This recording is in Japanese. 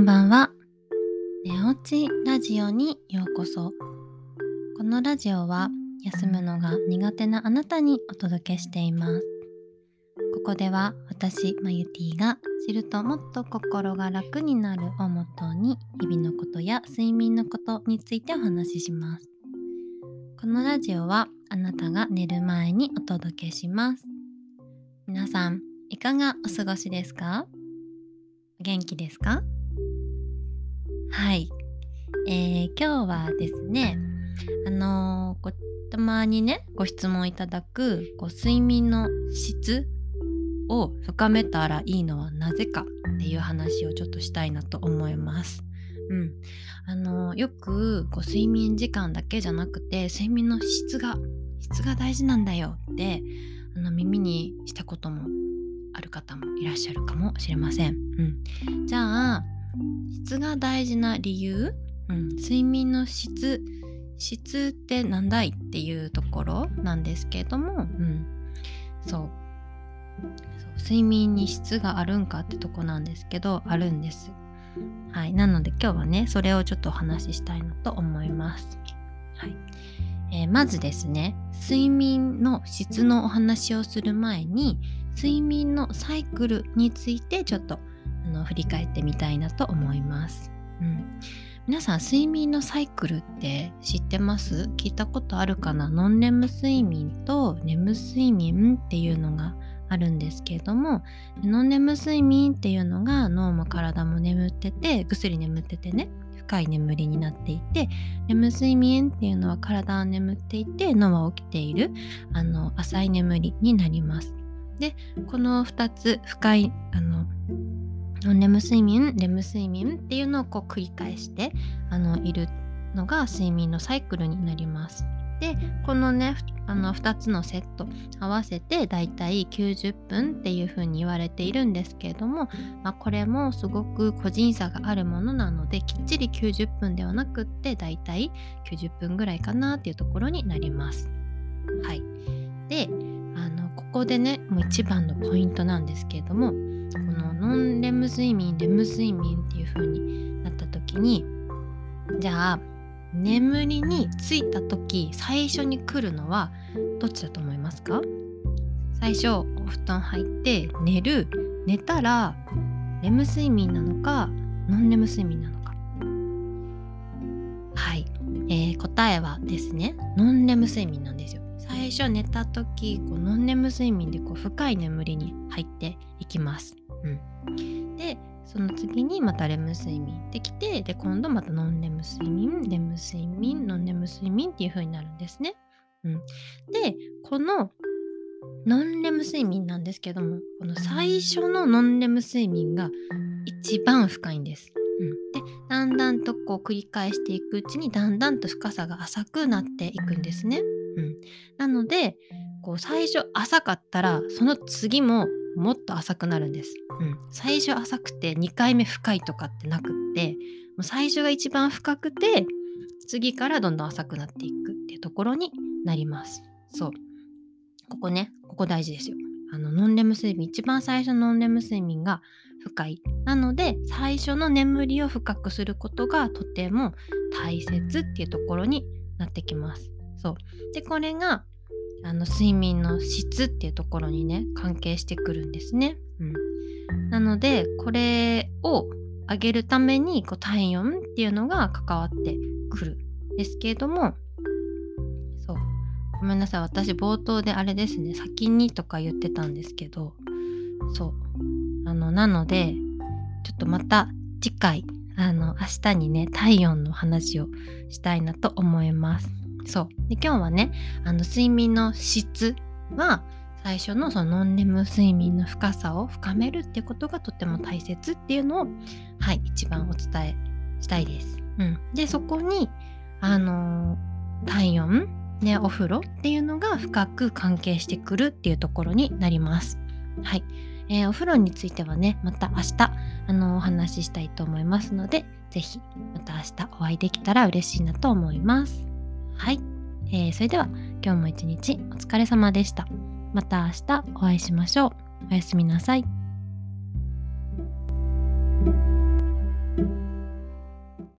んばんは。寝落ちラジオにようこそ。このラジオは休むのが苦手なあなたにお届けしています。ここでは私、マユティが知るともっと心が楽になるをもとに日々のことや睡眠のことについてお話しします。このラジオはあなたが寝る前にお届けします。皆さん、いかがお過ごしですか？元気ですか、えー、今日はですねあのー、たまにねご質問いただくこう睡眠の質を深めたらいいのはなぜかっていう話をちょっとしたいなと思います。うん、あの、よくこう睡眠時間だけじゃなくて睡眠の質が質が大事なんだよってあの耳にしたこともある方もいらっしゃるかもしれません。うん、じゃあ質が大事な理由、うん、睡眠の質質って何だいっていうところなんですけれども、うん、そう睡眠に質があるんかってとこなんですけどあるんです。はい、なので今日はねそれをちょっとお話ししたいなと思います。はいえー、まずですね睡眠の質のお話をする前に睡眠のサイクルについてちょっとあの振り返ってみたいなと思います。うん、皆さん睡眠のサイクルって知ってます？聞いたことあるかな？ノンレム睡眠とレム睡眠っていうのがあるんですけれどもノンレム睡眠っていうのが脳も体も眠っててぐっすり眠っててね深い眠りになっていてレム睡眠っていうのは体は眠っていて脳は起きているあの浅い眠りになります。でこの2つ深いあのレム睡眠？レム睡眠？っていうのをこう繰り返してあのいるのが睡眠のサイクルになります。でこのねあの2つのセット合わせてだいたい90分っていう風に言われているんですけれども、まあ、これもすごく個人差があるものなのできっちり90分ではなくってだいたい90分ぐらいかなっていうところになります。はい、であのここでねもう一番のポイントなんですけれどもこのノンム睡眠レム睡眠っていう風になった時にじゃあ眠りについた時最初に来るのはどっちだと思いますか？最初お布団入って寝る。寝たらレム睡眠なのかノンレム睡眠なのか。はい、えー、答えはですねノンレム睡眠なんですよ。最初寝た時こうノンレム睡眠でこう深い眠りに入っていきます。うん、でその次にまたレム睡眠できてで今度またノンレム睡眠レム睡眠ノンレム睡眠っていう風になるんですね。うん、でこのノンレム睡眠なんですけどもこの最初のノンレム睡眠が一番深いんです。うん、でだんだんとこう繰り返していくうちにだんだんと深さが浅くなっていくんですね。うん、なのでこう最初浅かったらその次ももっと浅くなるんです。うん、最初浅くて2回目深いとかってなくってもう最初が一番深くて次からどんどん浅くなっていくっていうところになります。そう。ここね、ここ大事ですよ。あのノンレム睡眠、一番最初のノンレム睡眠が深い。なので最初の眠りを深くすることがとても大切っていうところになってきます。そうでこれがあの睡眠の質っていうところにね関係してくるんですね。うん、なのでこれを上げるためにこう体温っていうのが関わってくるんですけれどもそうごめんなさい私冒頭であれですね先にとか言ってたんですけどそうあのなのでちょっとまた次回あの明日にね体温の話をしたいなと思います。そうで今日はねあの睡眠の質は最初のそのノンレム睡眠の深さを深めるってことがとても大切っていうのをはい一番お伝えしたいです。うん、でそこにあの体温ねお風呂っていうのが深く関係してくるっていうところになります。はい、えー、お風呂についてはねまた明日あのお話ししたいと思いますので是非また明日お会いできたら嬉しいなと思います。はい、えー、それでは今日も一日お疲れ様でした。また明日お会いしましょう。おやすみなさい。